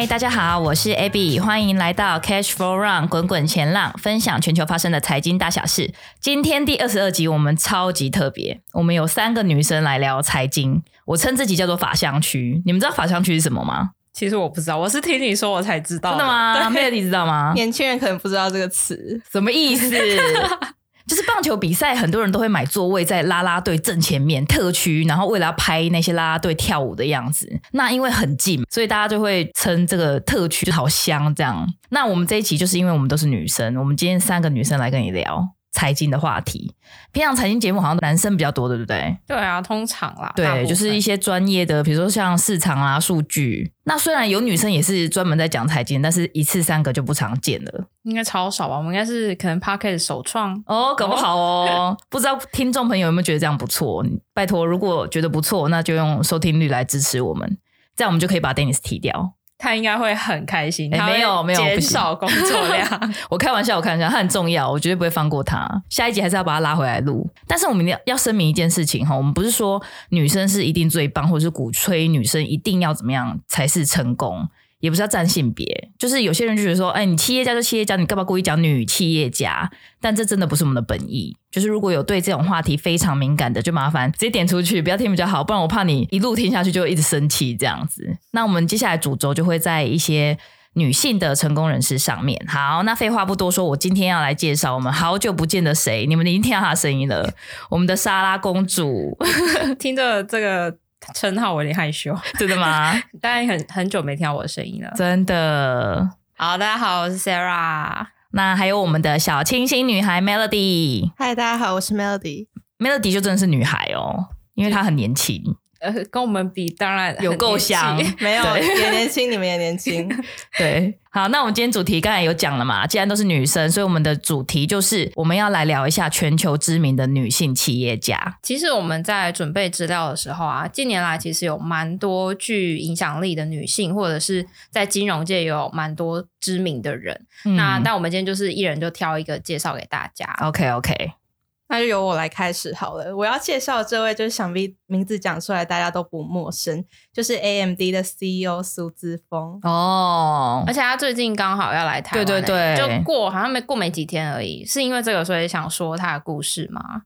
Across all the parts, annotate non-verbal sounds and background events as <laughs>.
嗨，大家好，我是 Abby，欢迎来到 Cash Flow Run 滚滚前浪，分享全球发生的财经大小事。今天第二十二集，我们超级特别，我们有三个女生来聊财经。我称自己叫做法相区，你们知道法相区是什么吗？其实我不知道，我是听你说我才知道。真的吗？妹妹，你知道吗？<laughs> 年轻人可能不知道这个词，什么意思？就是棒球比赛，很多人都会买座位在啦啦队正前面特区，然后为了要拍那些啦啦队跳舞的样子，那因为很近，所以大家就会称这个特区好香这样。那我们这一期就是因为我们都是女生，我们今天三个女生来跟你聊财经的话题。平常财经节目好像男生比较多，对不对？对啊，通常啦。对，就是一些专业的，比如说像市场啊、数据。那虽然有女生也是专门在讲财经，但是一次三个就不常见了。应该超少吧？我们应该是可能 p a r k e t 首创哦，搞不好哦。不知道听众朋友有没有觉得这样不错？拜托，如果觉得不错，那就用收听率来支持我们，这样我们就可以把 Dennis 踢掉。他应该会很开心。欸、没有没有，减少工作量。<laughs> 我开玩笑，我开玩笑，他很重要，我绝对不会放过他。下一集还是要把他拉回来录。但是我们要要声明一件事情哈，我们不是说女生是一定最棒，或者是鼓吹女生一定要怎么样才是成功。也不是要占性别，就是有些人就觉得说，哎，你企业家就企业家，你干嘛故意讲女企业家？但这真的不是我们的本意。就是如果有对这种话题非常敏感的，就麻烦直接点出去，不要听比较好，不然我怕你一路听下去就一直生气这样子。那我们接下来主轴就会在一些女性的成功人士上面。好，那废话不多说，我今天要来介绍我们好久不见的谁，你们已经听到她的声音了，我们的莎拉公主。<laughs> 听着这个。<laughs> 称号我有点害羞，<laughs> 真的吗？<laughs> 大家很很久没听到我的声音了，真的。好，大家好，我是 Sarah。那还有我们的小清新女孩 Melody。嗨，大家好，我是 Melody。Melody 就真的是女孩哦，因为她很年轻。呃，跟我们比，当然有够香，没有也年轻，你们也年轻。<laughs> 对，好，那我们今天主题刚才有讲了嘛，既然都是女生，所以我们的主题就是我们要来聊一下全球知名的女性企业家。其实我们在准备资料的时候啊，近年来其实有蛮多具影响力的女性，或者是在金融界有蛮多知名的人。嗯、那但我们今天就是一人就挑一个介绍给大家。OK，OK。Okay, okay. 那就由我来开始好了。我要介绍的这位，就是想必名字讲出来大家都不陌生，就是 AMD 的 CEO 苏姿峰哦。而且他最近刚好要来台湾，对对对，就过好像没过没几天而已。是因为这个，所以想说他的故事吗？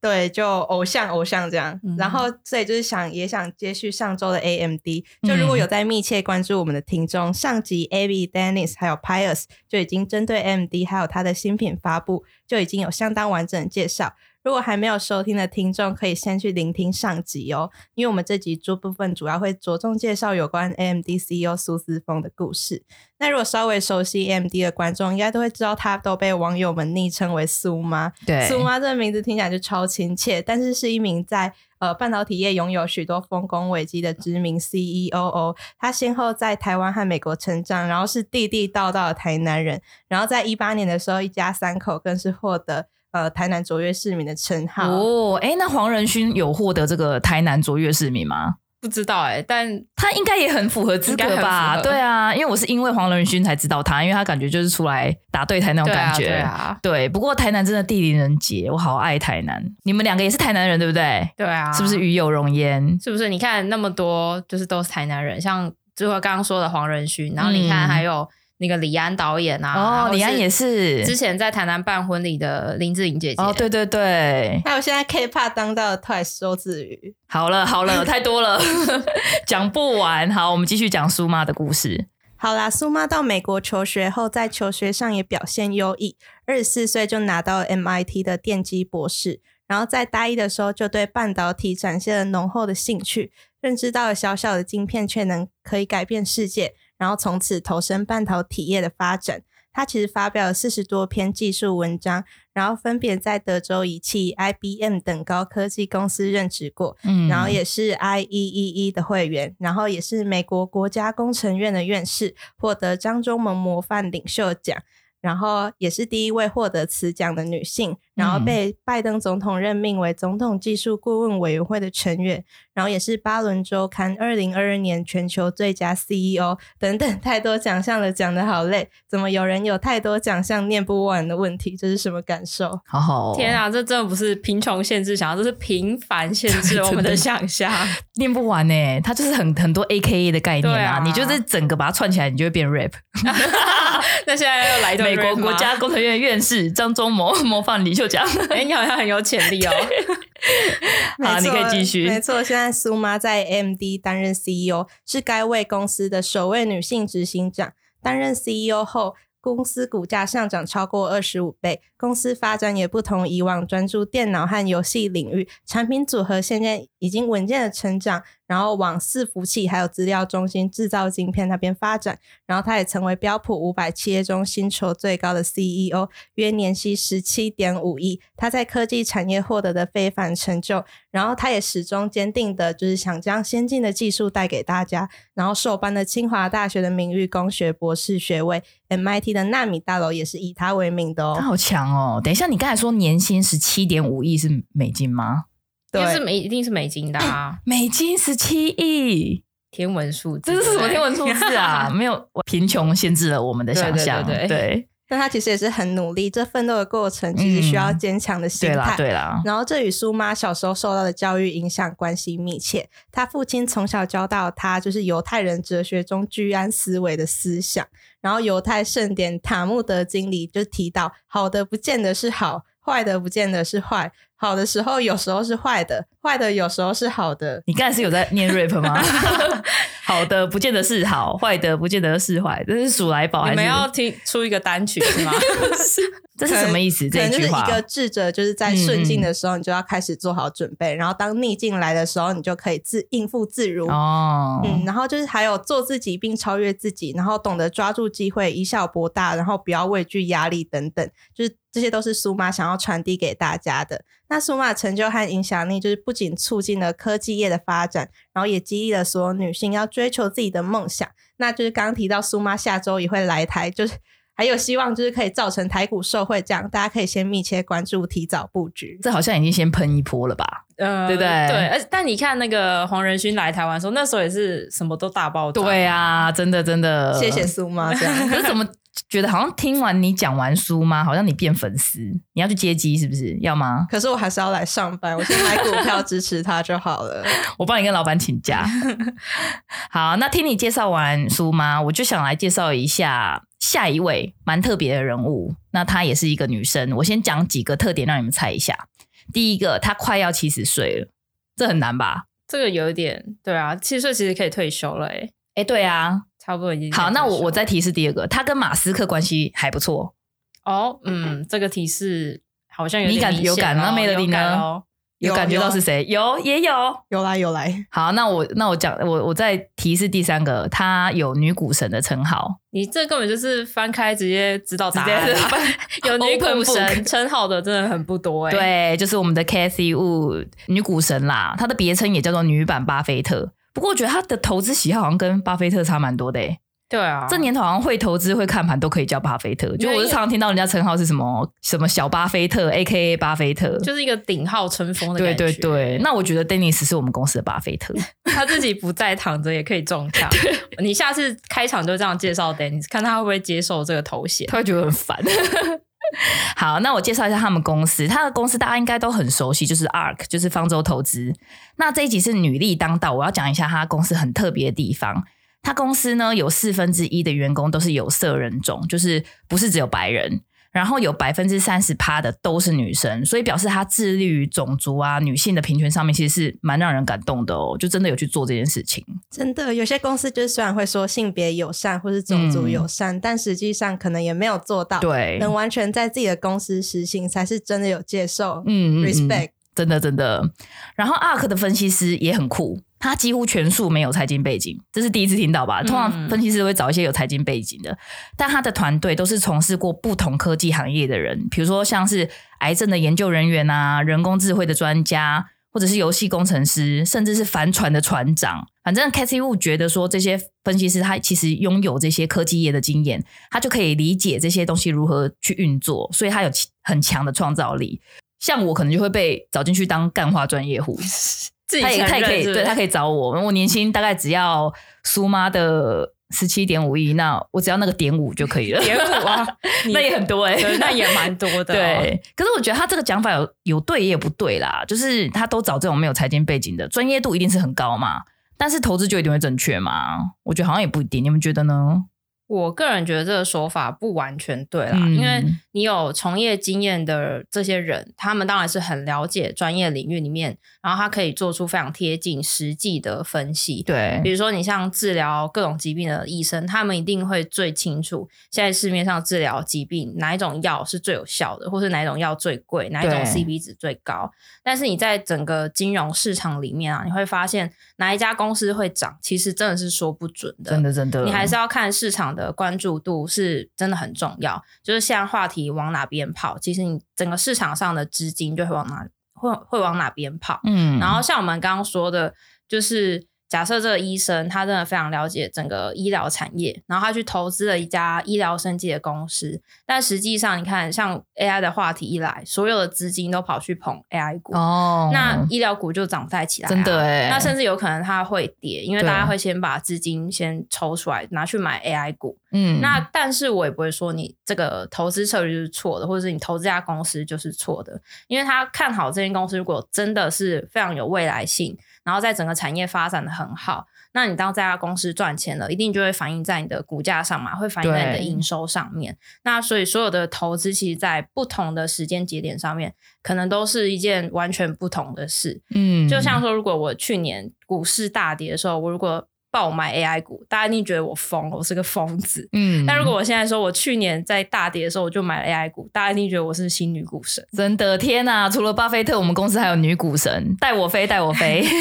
对，就偶像偶像这样，嗯、然后所以就是想也想接续上周的 AMD，就如果有在密切关注我们的听众，嗯、上集 Abby、Dennis 还有 Pius 就已经针对 AMD 还有它的新品发布，就已经有相当完整的介绍。如果还没有收听的听众，可以先去聆听上集哦，因为我们这集这部分主要会着重介绍有关 AMD CEO 苏思峰的故事。那如果稍微熟悉 AMD 的观众，应该都会知道，他都被网友们昵称为苏妈。对，苏妈这个名字听起来就超亲切，但是是一名在呃半导体业拥有许多丰功伟绩的知名 CEO 哦。他先后在台湾和美国成长，然后是地地道道的台南人。然后在一八年的时候，一家三口更是获得。呃，台南卓越市民的称号哦，哎，那黄仁勋有获得这个台南卓越市民吗？不知道哎、欸，但他应该也很符合资格吧？对啊，因为我是因为黄仁勋才知道他，因为他感觉就是出来打对台那种感觉。对啊，对啊，对，不过台南真的地灵人杰，我好爱台南。你们两个也是台南人对不对？对啊，是不是与有容焉？是不是？你看那么多，就是都是台南人，像最后刚刚说的黄仁勋，然后你看还有。嗯那个李安导演啊，哦，李安也是之前在台南办婚礼的林志颖姐姐，哦，对对对，还有现在 K-pop 当道的 Twice 周子瑜，好了好了，太多了，<laughs> 讲不完。好，我们继续讲苏妈的故事。好啦，苏妈到美国求学后，在求学上也表现优异，二十四岁就拿到 MIT 的电机博士，然后在大一的时候就对半导体展现了浓厚的兴趣，认知到了小小的晶片却能可以改变世界。然后从此投身半导体业的发展。他其实发表了四十多篇技术文章，然后分别在德州仪器、IBM 等高科技公司任职过，嗯，然后也是 IEEE 的会员，然后也是美国国家工程院的院士，获得张忠谋模范领袖奖。然后也是第一位获得此奖的女性，然后被拜登总统任命为总统技术顾问委员会的成员，然后也是巴伦周刊二零二二年全球最佳 CEO 等等，太多奖项了，讲的好累。怎么有人有太多奖项念不完的问题？这是什么感受？好好，哦天啊，这真的不是贫穷限制想象，这是平凡限制我们的想象，念不完呢。它就是很很多 AKA 的概念啊，啊你就是整个把它串起来，你就会变 rap。<laughs> 那现在又来一段。<laughs> 美国国家工程院院士张忠谋 <laughs> 模范领袖奖，哎、欸，你好像很有潜力哦。<laughs> 好，你可以继续。没错，现在苏妈在 AMD 担任 CEO，是该位公司的首位女性执行长。担任 CEO 后，公司股价上涨超过二十五倍，公司发展也不同以往，专注电脑和游戏领域，产品组合现在已经稳健的成长。然后往伺服器还有资料中心制造晶片那边发展，然后他也成为标普五百企业中薪酬最高的 CEO，约年薪十七点五亿。他在科技产业获得的非凡成就，然后他也始终坚定的就是想将先进的技术带给大家。然后受颁的清华大学的名誉工学博士学位，MIT 的纳米大楼也是以他为名的哦。他好强哦！等一下，你刚才说年薪十七点五亿是美金吗？对，是美，一定是美金的啊！美金十七亿，天文数字，这是什么天文数字啊？<laughs> 没有，贫穷限制了我们的想象。对，对，对，对，对，但他其实也是很努力，这奋斗的过程其实需要坚强的心态。嗯、对啦，对啦。然后这与苏妈小时候受到的教育影响关系密切。他父亲从小教导他，就是犹太人哲学中居安思危的思想。然后犹太圣典塔木德经里就提到，好的不见得是好，坏的不见得是坏。好的时候有时候是坏的，坏的有时候是好的。你刚才是有在念 rap 吗？<laughs> 好的不见得是好，坏的不见得是坏。这是数来宝，你们要听出一个单曲是吗？<laughs> <laughs> 这是什么意思？这就是，一个智者就是在顺境的时候，你就要开始做好准备，嗯、然后当逆境来的时候，你就可以自应付自如。哦，嗯，然后就是还有做自己并超越自己，然后懂得抓住机会，以小博大，然后不要畏惧压力等等，就是这些都是苏妈想要传递给大家的。那苏妈的成就和影响力，就是不仅促进了科技业的发展，然后也激励了所有女性要追求自己的梦想。那就是刚刚提到苏妈下周也会来台，就是还有希望，就是可以造成台股受惠，这样大家可以先密切关注，提早布局。这好像已经先喷一波了吧？呃，对不对？对，而但你看那个黄仁勋来台湾的时候，那时候也是什么都大爆炸。对啊，真的真的，谢谢苏妈。这样，<laughs> 可是怎么？觉得好像听完你讲完书吗？好像你变粉丝，你要去接机是不是？要吗？可是我还是要来上班，我先买股票支持他就好了。<laughs> 我帮你跟老板请假。<laughs> 好，那听你介绍完书吗？我就想来介绍一下下一位蛮特别的人物。那她也是一个女生，我先讲几个特点让你们猜一下。第一个，她快要七十岁了，这很难吧？这个有一点，对啊，七十岁其实可以退休了，哎，哎，对啊。差不多已经好，那我我再提示第二个，她跟马斯克关系还不错哦。嗯，这个提示好像有点、哦、你感有感那？没了，你呢？有感觉到是谁？有也有有来有来。好，那我那我讲我我再提示第三个，他有女股神的称号。你这根本就是翻开直接知道答案了。<laughs> 有女 <laughs> 股神称号的真的很不多哎。对，就是我们的 Cathy Wood 女股神啦，她的别称也叫做女版巴菲特。不过我觉得她的投资喜好好像跟巴菲特差蛮多的诶。对啊，这年头好像会投资会看盘都可以叫巴菲特。就我是常常听到人家称号是什么什么小巴菲特，A.K.A. 巴菲特，就是一个顶号春风的感觉。对对对，那我觉得 Dennis 是我们公司的巴菲特，<laughs> 他自己不在躺着也可以中枪。<laughs> 你下次开场就这样介绍 Dennis，看他会不会接受这个头衔？他会觉得很烦。<laughs> 好，那我介绍一下他们公司。他的公司大家应该都很熟悉，就是 ARK，就是方舟投资。那这一集是女力当道，我要讲一下他公司很特别的地方。他公司呢，有四分之一的员工都是有色人种，就是不是只有白人。然后有百分之三十趴的都是女生，所以表示他致力于种族啊、女性的平权上面，其实是蛮让人感动的哦。就真的有去做这件事情。真的，有些公司就是虽然会说性别友善或是种族友善，嗯、但实际上可能也没有做到。对，能完全在自己的公司实行，才是真的有接受。嗯，嗯，respect，真的真的。然后 ARK 的分析师也很酷，他几乎全数没有财经背景，这是第一次听到吧？通常分析师会找一些有财经背景的，嗯、但他的团队都是从事过不同科技行业的人，比如说像是癌症的研究人员啊，人工智慧的专家，或者是游戏工程师，甚至是帆船的船长。反正 Cathie Wood 觉得说，这些分析师他其实拥有这些科技业的经验，他就可以理解这些东西如何去运作，所以他有很强的创造力。像我可能就会被找进去当干化专业户。<laughs> 他也他也可以，对他可以找我。我年薪大概只要苏妈的十七点五亿，那我只要那个点五就可以了。点五啊，<laughs> 那也很多哎、欸，那也蛮多的、哦。对，可是我觉得他这个讲法有有对也有不对啦。就是他都找这种没有财经背景的，专业度一定是很高嘛，但是投资就一定会正确吗？我觉得好像也不一定。你们觉得呢？我个人觉得这个说法不完全对啦，嗯、因为你有从业经验的这些人，他们当然是很了解专业领域里面，然后他可以做出非常贴近实际的分析。对，比如说你像治疗各种疾病的医生，他们一定会最清楚现在市面上治疗疾病哪一种药是最有效的，或是哪一种药最贵，哪一种 CP 值最高。但是你在整个金融市场里面啊，你会发现哪一家公司会涨，其实真的是说不准的。真的，真的，你还是要看市场的关注度是真的很重要。就是现在话题往哪边跑，其实你整个市场上的资金就会往哪会会往哪边跑。嗯，然后像我们刚刚说的，就是。假设这个医生他真的非常了解整个医疗产业，然后他去投资了一家医疗生技的公司，但实际上你看，像 AI 的话题一来，所有的资金都跑去捧 AI 股，哦，那医疗股就涨不太起来，啊，真的哎，那甚至有可能它会跌，因为大家会先把资金先抽出来拿去买 AI 股，嗯，那但是我也不会说你这个投资策略就是错的，或者是你投资这家公司就是错的，因为他看好这间公司，如果真的是非常有未来性。然后在整个产业发展的很好，那你当这家公司赚钱了，一定就会反映在你的股价上嘛，会反映在你的营收上面。那所以所有的投资，其实，在不同的时间节点上面，可能都是一件完全不同的事。嗯，就像说，如果我去年股市大跌的时候，我如果爆买 AI 股，大家一定觉得我疯了，我是个疯子。嗯，但如果我现在说我去年在大跌的时候我就买了 AI 股，大家一定觉得我是新女股神。真的，天哪！除了巴菲特，我们公司还有女股神，带我飞，带我飞。<laughs>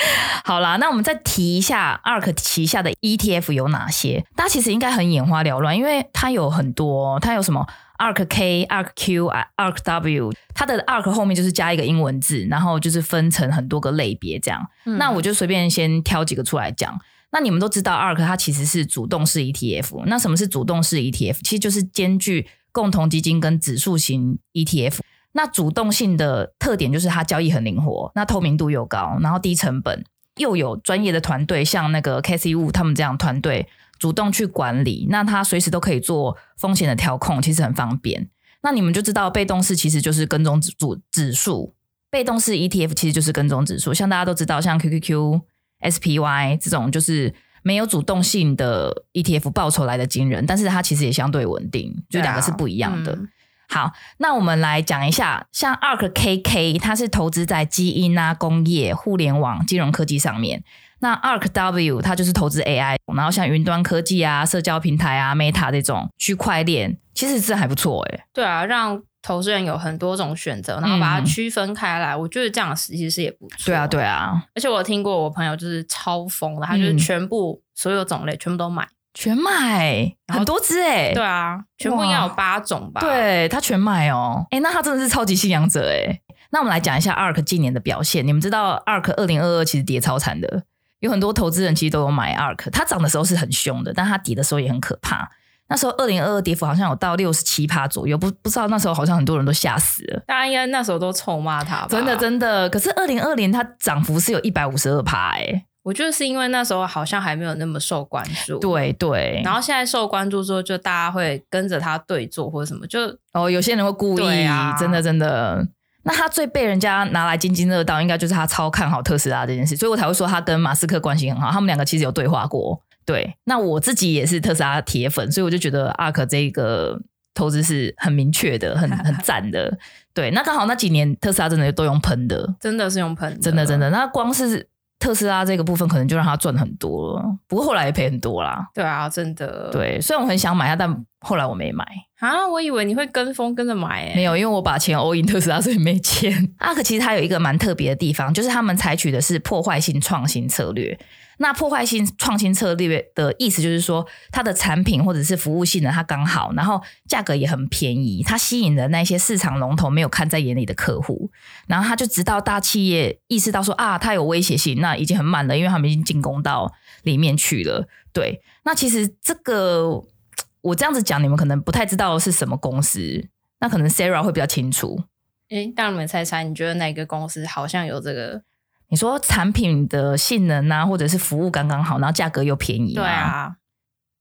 <laughs> 好啦，那我们再提一下 ARK 旗下的 ETF 有哪些？大家其实应该很眼花缭乱，因为它有很多，它有什么？ARK K、ARK Q、ARK W，它的 ARK 后面就是加一个英文字，然后就是分成很多个类别这样。嗯、那我就随便先挑几个出来讲。那你们都知道 ARK 它其实是主动式 ETF。那什么是主动式 ETF？其实就是兼具共同基金跟指数型 ETF。那主动性的特点就是它交易很灵活，那透明度又高，然后低成本，又有专业的团队，像那个 Cathie Wood 他们这样团队。主动去管理，那他随时都可以做风险的调控，其实很方便。那你们就知道，被动式其实就是跟踪指数指数，被动式 ETF 其实就是跟踪指数。像大家都知道，像 QQQ、SPY 这种就是没有主动性的 ETF，报酬来的惊人，但是它其实也相对稳定，就两个是不一样的。啊嗯、好，那我们来讲一下，像 ARK KK，它是投资在基因啊、工业、互联网、金融科技上面。那 ARK W 它就是投资 AI，然后像云端科技啊、社交平台啊、Meta 这种区块链，其实这还不错哎。对啊，让投资人有很多种选择，然后把它区分开来，嗯、我觉得这样其实是也不错。对啊，对啊。而且我听过我朋友就是超疯的，他就是全部所有种类全部都买，全买很多只哎。对啊，全部应该有八种吧？对，他全买哦。哎，那他真的是超级信仰者哎。那我们来讲一下 ARK 今年的表现。你们知道 ARK 二零二二其实跌超惨的。有很多投资人其实都有买 ARK，它涨的时候是很凶的，但它跌的时候也很可怕。那时候二零二二跌幅好像有到六十七趴左右，不不知道那时候好像很多人都吓死了。大家应该那时候都臭骂它吧？真的真的。可是二零二零它涨幅是有一百五十二趴哎，我觉得是因为那时候好像还没有那么受关注。对对。然后现在受关注之后，就大家会跟着它对坐或者什么，就哦有些人会故意，啊、真的真的。那他最被人家拿来津津乐道，应该就是他超看好特斯拉这件事，所以我才会说他跟马斯克关系很好，他们两个其实有对话过。对，那我自己也是特斯拉铁粉，所以我就觉得阿克这个投资是很明确的，很 <laughs> 很赞的。对，那刚好那几年特斯拉真的都用喷的，真的是用喷，真的真的。那光是特斯拉这个部分，可能就让他赚很多了，不过后来也赔很多啦。对啊，真的。对，虽然我很想买它，但后来我没买啊，我以为你会跟风跟着买诶。没有，因为我把钱 all in 特斯拉，所以没钱。ARK 其实它有一个蛮特别的地方，就是他们采取的是破坏性创新策略。那破坏性创新策略的意思就是说，它的产品或者是服务性能它刚好，然后价格也很便宜，它吸引了那些市场龙头没有看在眼里的客户，然后他就直到大企业意识到说啊，它有威胁性，那已经很慢了，因为他们已经进攻到里面去了。对，那其实这个我这样子讲，你们可能不太知道是什么公司，那可能 Sarah 会比较清楚。诶，让你们猜猜，你觉得哪个公司好像有这个？你说产品的性能啊，或者是服务刚刚好，然后价格又便宜，对啊，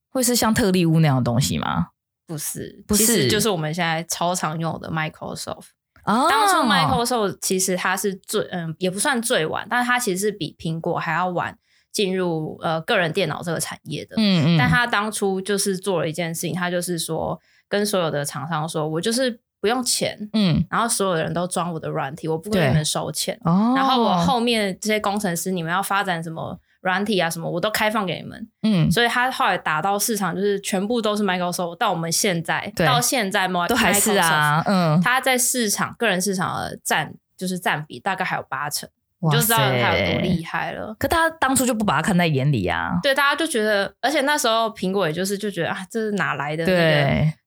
会是像特力屋那样的东西吗？不是，不是，就是我们现在超常用的 Microsoft。哦，当初 Microsoft 其实它是最嗯，也不算最晚，但是它其实是比苹果还要晚进入呃个人电脑这个产业的。嗯嗯，但它当初就是做了一件事情，它就是说跟所有的厂商说，我就是。不用钱，嗯，然后所有人都装我的软体，我不给你们收钱，哦，然后我后面这些工程师，你们要发展什么软体啊什么，我都开放给你们，嗯，所以他后来打到市场就是全部都是 Microsoft，到我们现在到现在都还是啊，嗯，他在市场个人市场的占就是占比大概还有八成。你就知道他有多厉害了。可他当初就不把他看在眼里啊。对，大家就觉得，而且那时候苹果也就是就觉得啊，这是哪来的？对。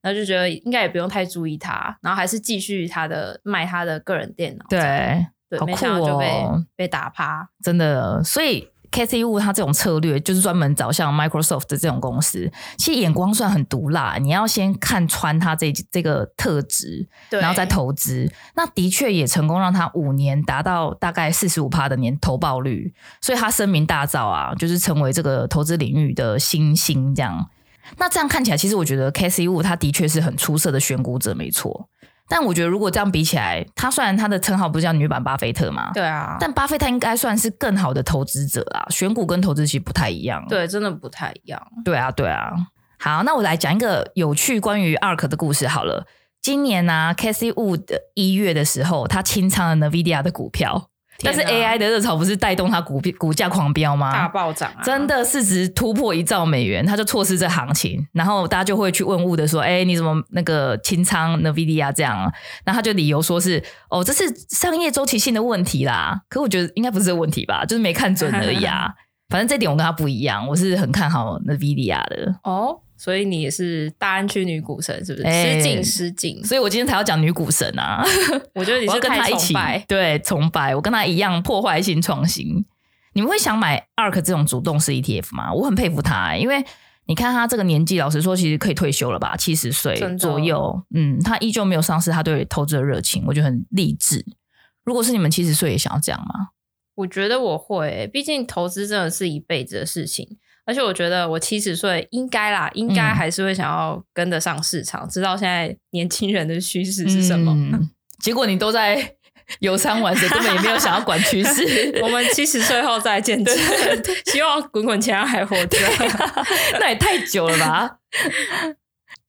然后就觉得应该也不用太注意他，然后还是继续他的卖他的个人电脑。对，对，好酷哦，没想到就被被打趴，真的。所以。Cathy Wood 他这种策略就是专门找像 Microsoft 的这种公司，其实眼光算很毒辣。你要先看穿他这这个特质，然后再投资。那的确也成功让他五年达到大概四十五趴的年投报率，所以他声名大噪啊，就是成为这个投资领域的新星这样。那这样看起来，其实我觉得 Cathy Wood 他的确是很出色的选股者，没错。但我觉得，如果这样比起来，她虽然她的称号不是叫女版巴菲特嘛，对啊，但巴菲特应该算是更好的投资者啊。选股跟投资其实不太一样，对，真的不太一样。对啊，对啊。好，那我来讲一个有趣关于 ARK 的故事好了。今年呢、啊、，Casey Wood 一月的时候，他清仓了 NVIDIA 的股票。但是 AI 的热潮不是带动它股股价狂飙吗？大暴涨啊！真的市值突破一兆美元，它就错失这行情，然后大家就会去问物的说：“哎、欸，你怎么那个清仓 NVIDIA 这样？”然后他就理由说是：“哦，这是商业周期性的问题啦。”可我觉得应该不是这个问题吧，就是没看准而已啊。<laughs> 反正这点我跟他不一样，我是很看好 NVIDIA 的哦。所以你也是大安区女股神是不是？失敬失敬。所以我今天才要讲女股神啊！<laughs> 我觉得你是跟她一起对崇拜，我跟她一样破坏性创新。你们会想买 ARK 这种主动式 ETF 吗？我很佩服她、欸，因为你看她这个年纪，老实说，其实可以退休了吧，七十岁左右。嗯，她依旧没有丧失她对投资的热情，我觉得很励志。如果是你们七十岁，也想要这样吗？我觉得我会、欸，毕竟投资真的是一辈子的事情。而且我觉得我七十岁应该啦，应该还是会想要跟得上市场，嗯、知道现在年轻人的趋势是什么。嗯、结果你都在游山玩水，根本也没有想要管趋势。<laughs> 我们七十岁后再见，<laughs> 希望滚滚钱还活着，<laughs> 那也太久了吧？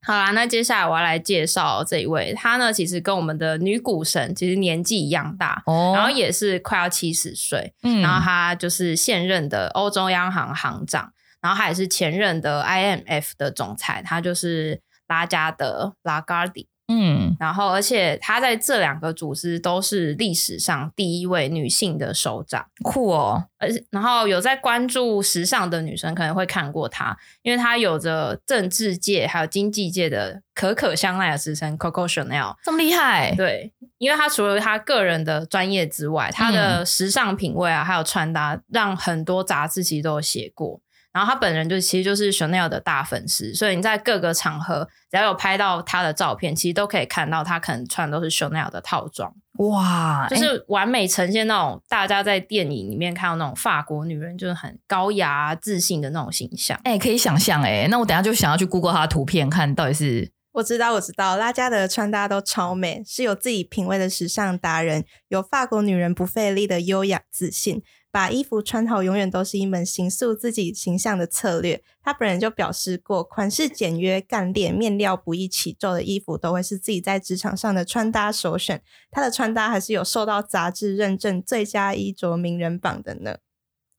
好啦，那接下来我要来介绍这一位，她呢其实跟我们的女股神其实年纪一样大，哦、然后也是快要七十岁，嗯、然后她就是现任的欧洲央行行长。然后他也是前任的 IMF 的总裁，他就是拉加德拉加迪，嗯，然后而且她在这两个组织都是历史上第一位女性的首长，酷哦！而然后有在关注时尚的女生可能会看过她，因为她有着政治界还有经济界的可可香奈儿之称，Coco Chanel 这么厉害？对，因为她除了她个人的专业之外，她的时尚品味啊，还有穿搭，让很多杂志其实都有写过。然后他本人就其实就是 Chanel 的大粉丝，所以你在各个场合只要有拍到他的照片，其实都可以看到他可能穿的都是 Chanel 的套装。哇，就是完美呈现那种大家在电影里面看到那种法国女人就是很高雅自信的那种形象。哎、欸，可以想象哎，那我等下就想要去 Google 他的图片，看到底是。我知道，我知道，拉加德的穿搭都超美，是有自己品味的时尚达人，有法国女人不费力的优雅自信。把衣服穿好，永远都是一门形塑自己形象的策略。他本人就表示过，款式简约、干练、面料不易起皱的衣服，都会是自己在职场上的穿搭首选。他的穿搭还是有受到杂志认证最佳衣着名人榜的呢。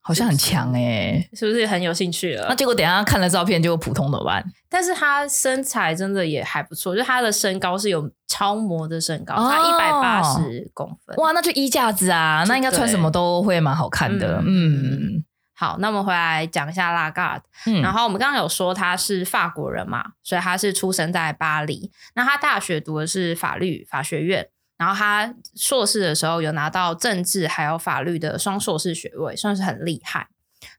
好像很强哎、欸，是不是很有兴趣了？那结果等一下看了照片就普通的吧。但是他身材真的也还不错，就他的身高是有超模的身高，他一百八十公分。哇，那就衣架子啊，那应该穿什么都会蛮好看的。嗯，嗯好，那我们回来讲一下拉嘎尔。嗯，然后我们刚刚有说他是法国人嘛，所以他是出生在巴黎。那他大学读的是法律法学院。然后他硕士的时候有拿到政治还有法律的双硕士学位，算是很厉害。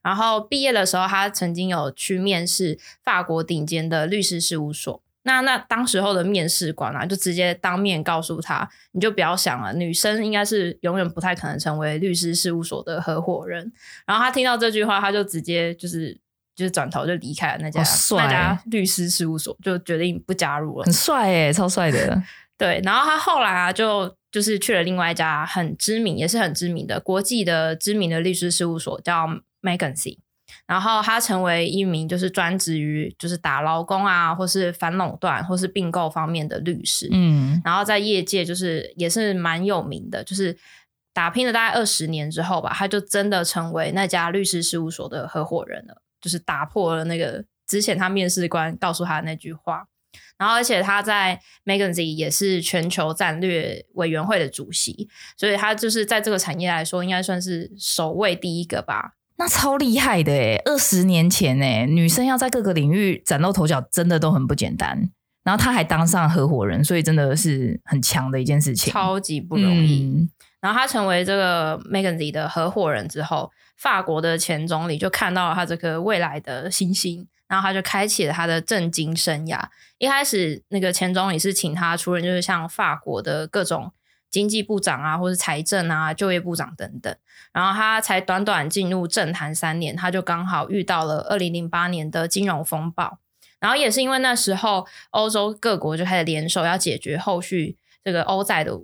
然后毕业的时候，他曾经有去面试法国顶尖的律师事务所。那那当时候的面试官啊，就直接当面告诉他：“你就不要想了，女生应该是永远不太可能成为律师事务所的合伙人。”然后他听到这句话，他就直接就是就是转头就离开了那家那家律师事务所，就决定不加入了。很帅诶，超帅的。<laughs> 对，然后他后来啊，就就是去了另外一家很知名，也是很知名的国际的知名的律师事务所，叫 McKinsey。然后他成为一名就是专职于就是打劳工啊，或是反垄断，或是并购方面的律师。嗯，然后在业界就是也是蛮有名的，就是打拼了大概二十年之后吧，他就真的成为那家律师事务所的合伙人了，就是打破了那个之前他面试官告诉他的那句话。然后，而且他在 McKinsey 也是全球战略委员会的主席，所以他就是在这个产业来说，应该算是首位第一个吧。那超厉害的诶，二十年前诶，女生要在各个领域崭露头角，真的都很不简单。然后他还当上合伙人，所以真的是很强的一件事情，超级不容易。嗯、然后他成为这个 McKinsey 的合伙人之后，法国的前总理就看到了他这个未来的新星。然后他就开启了他的政经生涯。一开始，那个前总理是请他出任，就是像法国的各种经济部长啊，或是财政啊、就业部长等等。然后他才短短进入政坛三年，他就刚好遇到了二零零八年的金融风暴。然后也是因为那时候，欧洲各国就开始联手要解决后续这个欧债的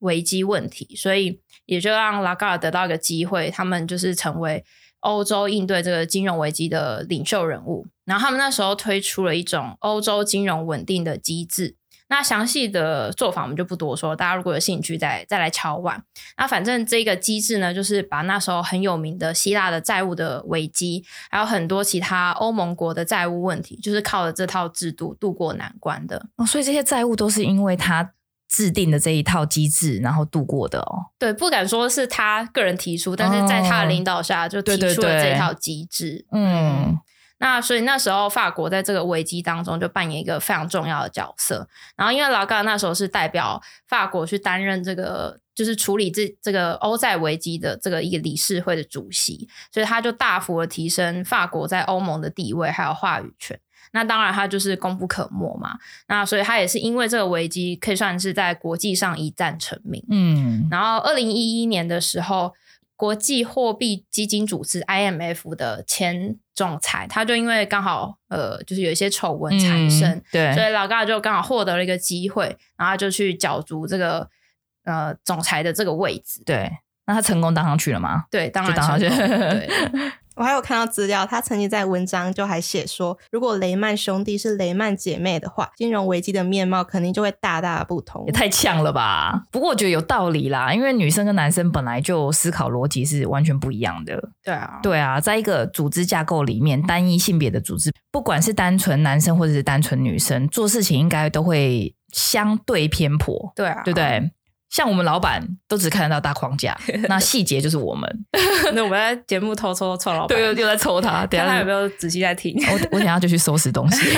危机问题，所以也就让拉加尔得到一个机会，他们就是成为。欧洲应对这个金融危机的领袖人物，然后他们那时候推出了一种欧洲金融稳定的机制。那详细的做法我们就不多说，大家如果有兴趣再再来敲碗。那反正这个机制呢，就是把那时候很有名的希腊的债务的危机，还有很多其他欧盟国的债务问题，就是靠着这套制度渡过难关的。哦，所以这些债务都是因为他。制定的这一套机制，然后度过的哦。对，不敢说是他个人提出，但是在他的领导下就提出了这一套机制。哦、对对对嗯，嗯，那所以那时候法国在这个危机当中就扮演一个非常重要的角色。然后因为拉加那时候是代表法国去担任这个，就是处理这这个欧债危机的这个一个理事会的主席，所以他就大幅的提升法国在欧盟的地位还有话语权。那当然，他就是功不可没嘛。那所以他也是因为这个危机，可以算是在国际上一战成名。嗯，然后二零一一年的时候，国际货币基金组织 IMF 的前总裁，他就因为刚好呃，就是有一些丑闻产生，嗯、对，所以老嘎就刚好获得了一个机会，然后就去角逐这个呃总裁的这个位置。对，那他成功当上去了吗？对，当然当上去。<laughs> 对。我还有看到资料，他曾经在文章就还写说，如果雷曼兄弟是雷曼姐妹的话，金融危机的面貌肯定就会大大的不同。也太呛了吧！不过我觉得有道理啦，因为女生跟男生本来就思考逻辑是完全不一样的。对啊，对啊，在一个组织架构里面，单一性别的组织，不管是单纯男生或者是单纯女生，做事情应该都会相对偏颇。对啊，对不对？像我们老板都只看得到大框架，那细节就是我们。<laughs> 那我们在节目偷抽臭老板，对，又在抽他。等下他有没有仔细在听？我我等下就去收拾东西。<laughs>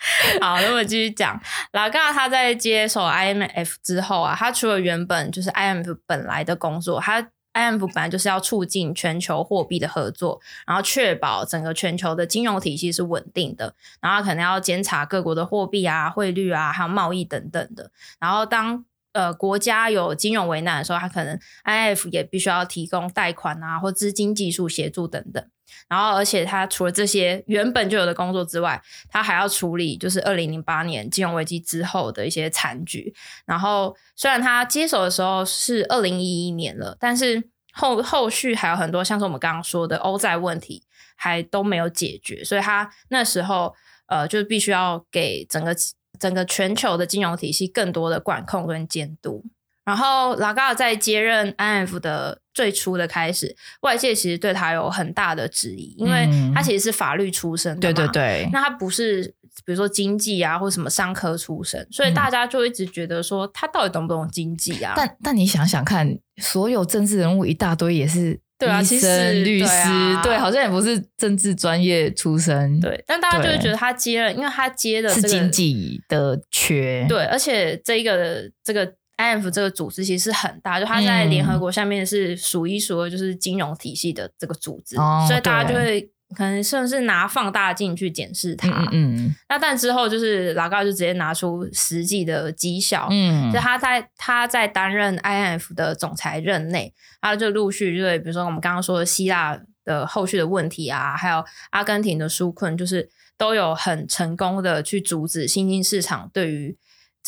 <laughs> 好，那我们继续讲。拉加他在接手 IMF 之后啊，他除了原本就是 IMF 本来的工作，他 IMF 本来就是要促进全球货币的合作，然后确保整个全球的金融体系是稳定的，然后可能要监察各国的货币啊、汇率啊，还有贸易等等的。然后当呃，国家有金融危难的时候，他可能 IF 也必须要提供贷款啊，或资金技术协助等等。然后，而且他除了这些原本就有的工作之外，他还要处理就是二零零八年金融危机之后的一些残局。然后，虽然他接手的时候是二零一一年了，但是后后续还有很多像是我们刚刚说的欧债问题还都没有解决，所以他那时候呃，就必须要给整个。整个全球的金融体系更多的管控跟监督，然后拉加在接任 IMF 的最初的开始，外界其实对他有很大的质疑，因为他其实是法律出身的，对对对，那他不是比如说经济啊或什么商科出身，所以大家就一直觉得说他到底懂不懂经济啊？但但你想想看，所有政治人物一大堆也是。对啊，其实律师对，啊、对，好像也不是政治专业出身。对，但大家就会觉得他接了，因为他接的、这个、是经济的缺。对，而且这一个这个 IMF 这个组织其实是很大，就他在联合国下面是数一数二，就是金融体系的这个组织，嗯、所以大家就会。可能甚至是拿放大镜去检视它，嗯，嗯，那但之后就是老高就直接拿出实际的绩效，嗯，就他在他在担任 INF 的总裁任内，他就陆续就对，比如说我们刚刚说的希腊的后续的问题啊，还有阿根廷的纾困，就是都有很成功的去阻止新兴市场对于。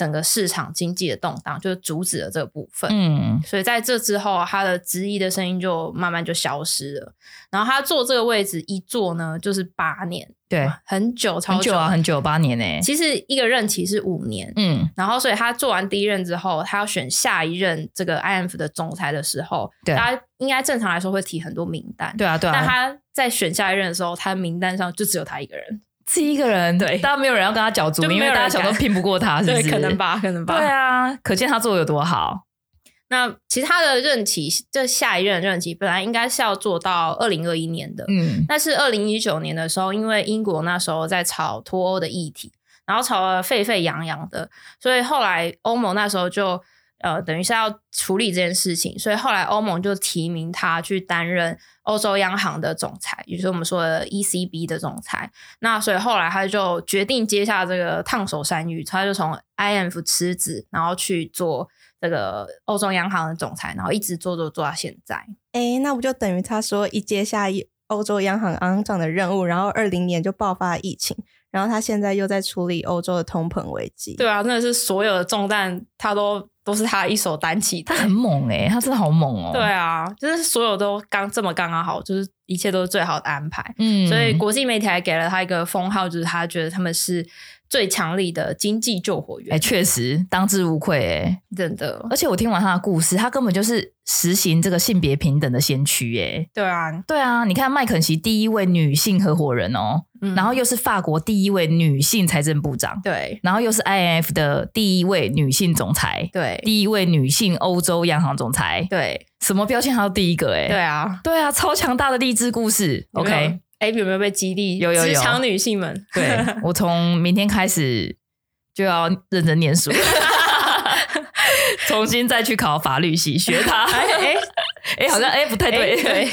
整个市场经济的动荡就阻止了这个部分，嗯，所以在这之后，他的质疑的声音就慢慢就消失了。然后他坐这个位置一坐呢，就是八年，对，很久，超久，很久啊，很久，八年呢。其实一个任期是五年，嗯，然后所以他做完第一任之后，他要选下一任这个 IMF 的总裁的时候，对，他应该正常来说会提很多名单，对啊，对啊。但他在选下一任的时候，他名单上就只有他一个人。是一个人，对，大家没有人要跟他角逐，因为大家想都拼不过他，<laughs> 是不是？可能吧，可能吧。对啊，可见他做的有多好。那其他的任期，这下一任任期本来应该是要做到二零二一年的，嗯，但是二零一九年的时候，因为英国那时候在炒脱欧的议题，然后炒得沸沸扬扬的，所以后来欧盟那时候就。呃，等于是要处理这件事情，所以后来欧盟就提名他去担任欧洲央行的总裁，也就是我们说的 ECB 的总裁。那所以后来他就决定接下这个烫手山芋，他就从 IMF 辞职，然后去做这个欧洲央行的总裁，然后一直做做做到现在。哎、欸，那不就等于他说一接下欧洲央行行长的任务，然后二零年就爆发疫情，然后他现在又在处理欧洲的通膨危机。对啊，真的是所有的重担他都。都是他一手担起，他很猛哎、欸，他真的好猛哦、喔。对啊，就是所有都刚这么刚刚好，就是一切都是最好的安排。嗯，所以国际媒体还给了他一个封号，就是他觉得他们是最强力的经济救火员。哎、欸，确实当之无愧哎、欸，真的。而且我听完他的故事，他根本就是实行这个性别平等的先驱哎。对啊，对啊，你看麦肯锡第一位女性合伙人哦。嗯、然后又是法国第一位女性财政部长，对，然后又是 IMF 的第一位女性总裁，对，第一位女性欧洲央行总裁，对，什么标签还有第一个、欸？哎，对啊，对啊，超强大的励志故事。有有？OK，哎，有没有被激励？有有有，强女性们，对 <laughs> 我从明天开始就要认真念书，<laughs> 重新再去考法律系，学它。哎哎。哎，好像哎不太对。对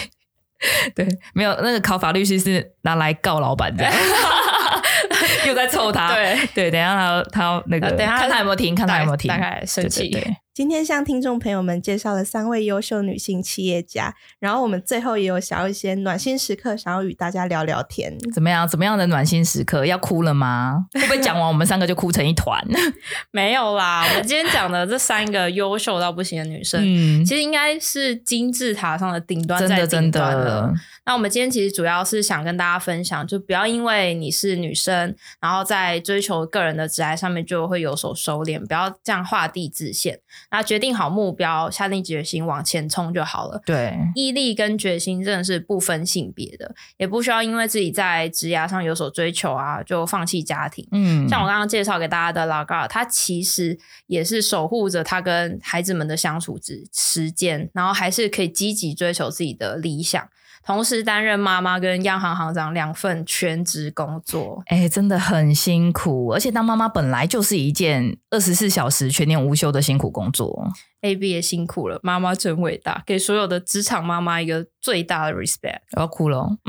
<laughs> 对，没有那个考法律系是拿来告老板的，<laughs> 又在凑他。对对，等一下他他要那个，等一下看他有没有听，看他有没有听，大概生气。对，对，对。今天向听众朋友们介绍了三位优秀女性企业家，然后我们最后也有想要一些暖心时刻，想要与大家聊聊天。怎么样？怎么样的暖心时刻？要哭了吗？会不会讲完我们三个就哭成一团？<laughs> 没有啦，我们今天讲的这三个优秀到不行的女生，嗯，其实应该是金字塔上的顶端，在顶端的，真的，真的。那我们今天其实主要是想跟大家分享，就不要因为你是女生，然后在追求个人的职业上面就会有所收敛，不要这样画地自限。那决定好目标，下定决心往前冲就好了。对，毅力跟决心真的是不分性别的，也不需要因为自己在职涯上有所追求啊，就放弃家庭。嗯，像我刚刚介绍给大家的老高，他其实也是守护着他跟孩子们的相处之时间，然后还是可以积极追求自己的理想。同时担任妈妈跟央行行长两份全职工作，哎、欸，真的很辛苦。而且当妈妈本来就是一件二十四小时全年无休的辛苦工作。AB 也辛苦了，妈妈真伟大，给所有的职场妈妈一个最大的 respect。我要哭了，<laughs>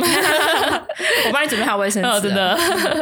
<laughs> 我帮你准备好卫生纸、哦。真的，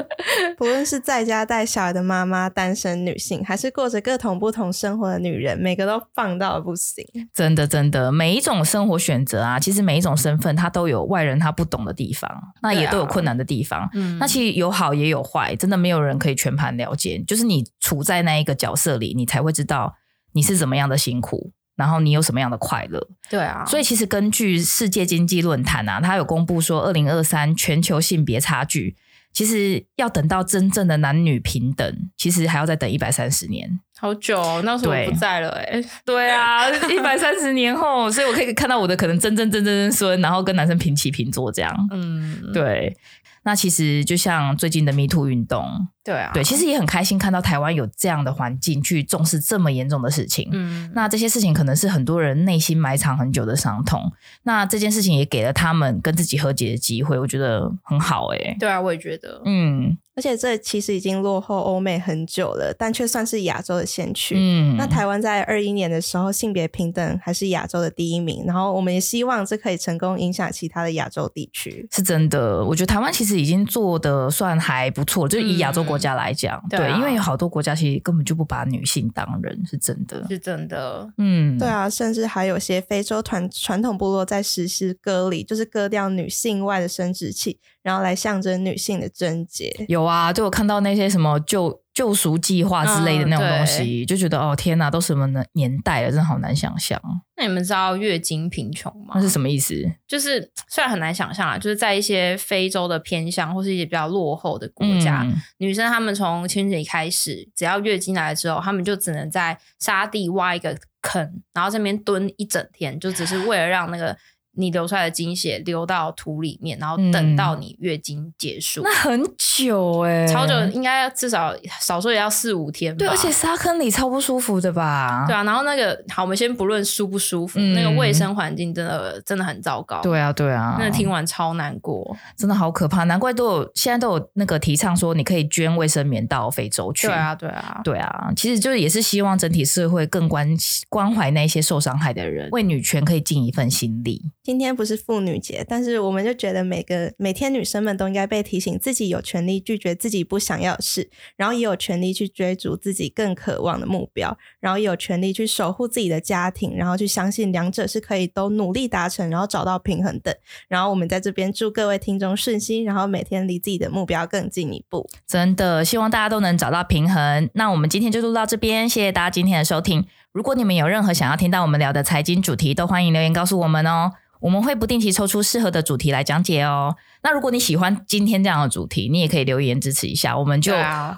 <laughs> 不论是在家带小孩的妈妈、单身女性，还是过着各种不同生活的女人，每个都棒到不行。真的，真的，每一种生活选择啊，其实每一种身份，它都有外人他不懂的地方，那也都有困难的地方。嗯，那其实有好也有坏，真的没有人可以全盘了解。就是你处在那一个角色里，你才会知道。你是怎么样的辛苦，然后你有什么样的快乐？对啊，所以其实根据世界经济论坛啊，它有公布说，二零二三全球性别差距其实要等到真正的男女平等，其实还要再等一百三十年，好久哦，那时候我不在了哎。对啊，<laughs> 一百三十年后，所以我可以看到我的可能真正真正孙，然后跟男生平起平坐这样。嗯，对。那其实就像最近的 Me Too 运动，对啊，对，其实也很开心看到台湾有这样的环境去重视这么严重的事情。嗯，那这些事情可能是很多人内心埋藏很久的伤痛。那这件事情也给了他们跟自己和解的机会，我觉得很好哎、欸。对啊，我也觉得，嗯。而且这其实已经落后欧美很久了，但却算是亚洲的先驱。嗯，那台湾在二一年的时候，性别平等还是亚洲的第一名。然后我们也希望这可以成功影响其他的亚洲地区。是真的，我觉得台湾其实已经做的算还不错，就以亚洲国家来讲，嗯、对，对啊、因为有好多国家其实根本就不把女性当人，是真的，是真的。嗯，对啊，甚至还有些非洲传传统部落在实施割礼，就是割掉女性外的生殖器。然后来象征女性的贞洁，有啊，就我看到那些什么救救赎计划之类的那种东西，嗯、就觉得哦天哪，都什么年代了，真的好难想象。那你们知道月经贫穷吗？那是什么意思？就是虽然很难想象啊，就是在一些非洲的偏乡或是一些比较落后的国家，嗯、女生她们从青春期开始，只要月经来了之后，她们就只能在沙地挖一个坑，然后这边蹲一整天，就只是为了让那个。你流出来的经血流到土里面，然后等到你月经结束，嗯、那很久哎、欸，超久，应该要至少少说也要四五天吧。对，而且沙坑里超不舒服的吧？对啊，然后那个好，我们先不论舒不舒服，嗯、那个卫生环境真的真的很糟糕。对啊，对啊，那听完超难过，真的好可怕。难怪都有现在都有那个提倡说，你可以捐卫生棉到非洲去。对啊，对啊，对啊，其实就是也是希望整体社会更关关怀那些受伤害的人，为女权可以尽一份心力。今天不是妇女节，但是我们就觉得每个每天女生们都应该被提醒，自己有权利拒绝自己不想要的事，然后也有权利去追逐自己更渴望的目标，然后也有权利去守护自己的家庭，然后去相信两者是可以都努力达成，然后找到平衡的。然后我们在这边祝各位听众顺心，然后每天离自己的目标更进一步。真的希望大家都能找到平衡。那我们今天就录到这边，谢谢大家今天的收听。如果你们有任何想要听到我们聊的财经主题，都欢迎留言告诉我们哦。我们会不定期抽出适合的主题来讲解哦。那如果你喜欢今天这样的主题，你也可以留言支持一下，我们就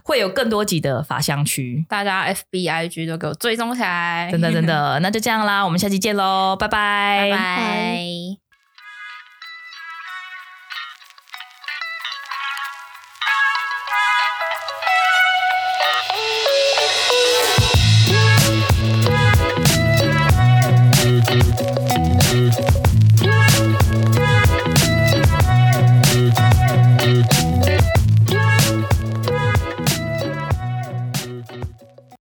会有更多集的法香区。大家 FBIG 都给我追踪起来，真的真的，<laughs> 那就这样啦，我们下期见喽，拜拜，拜拜。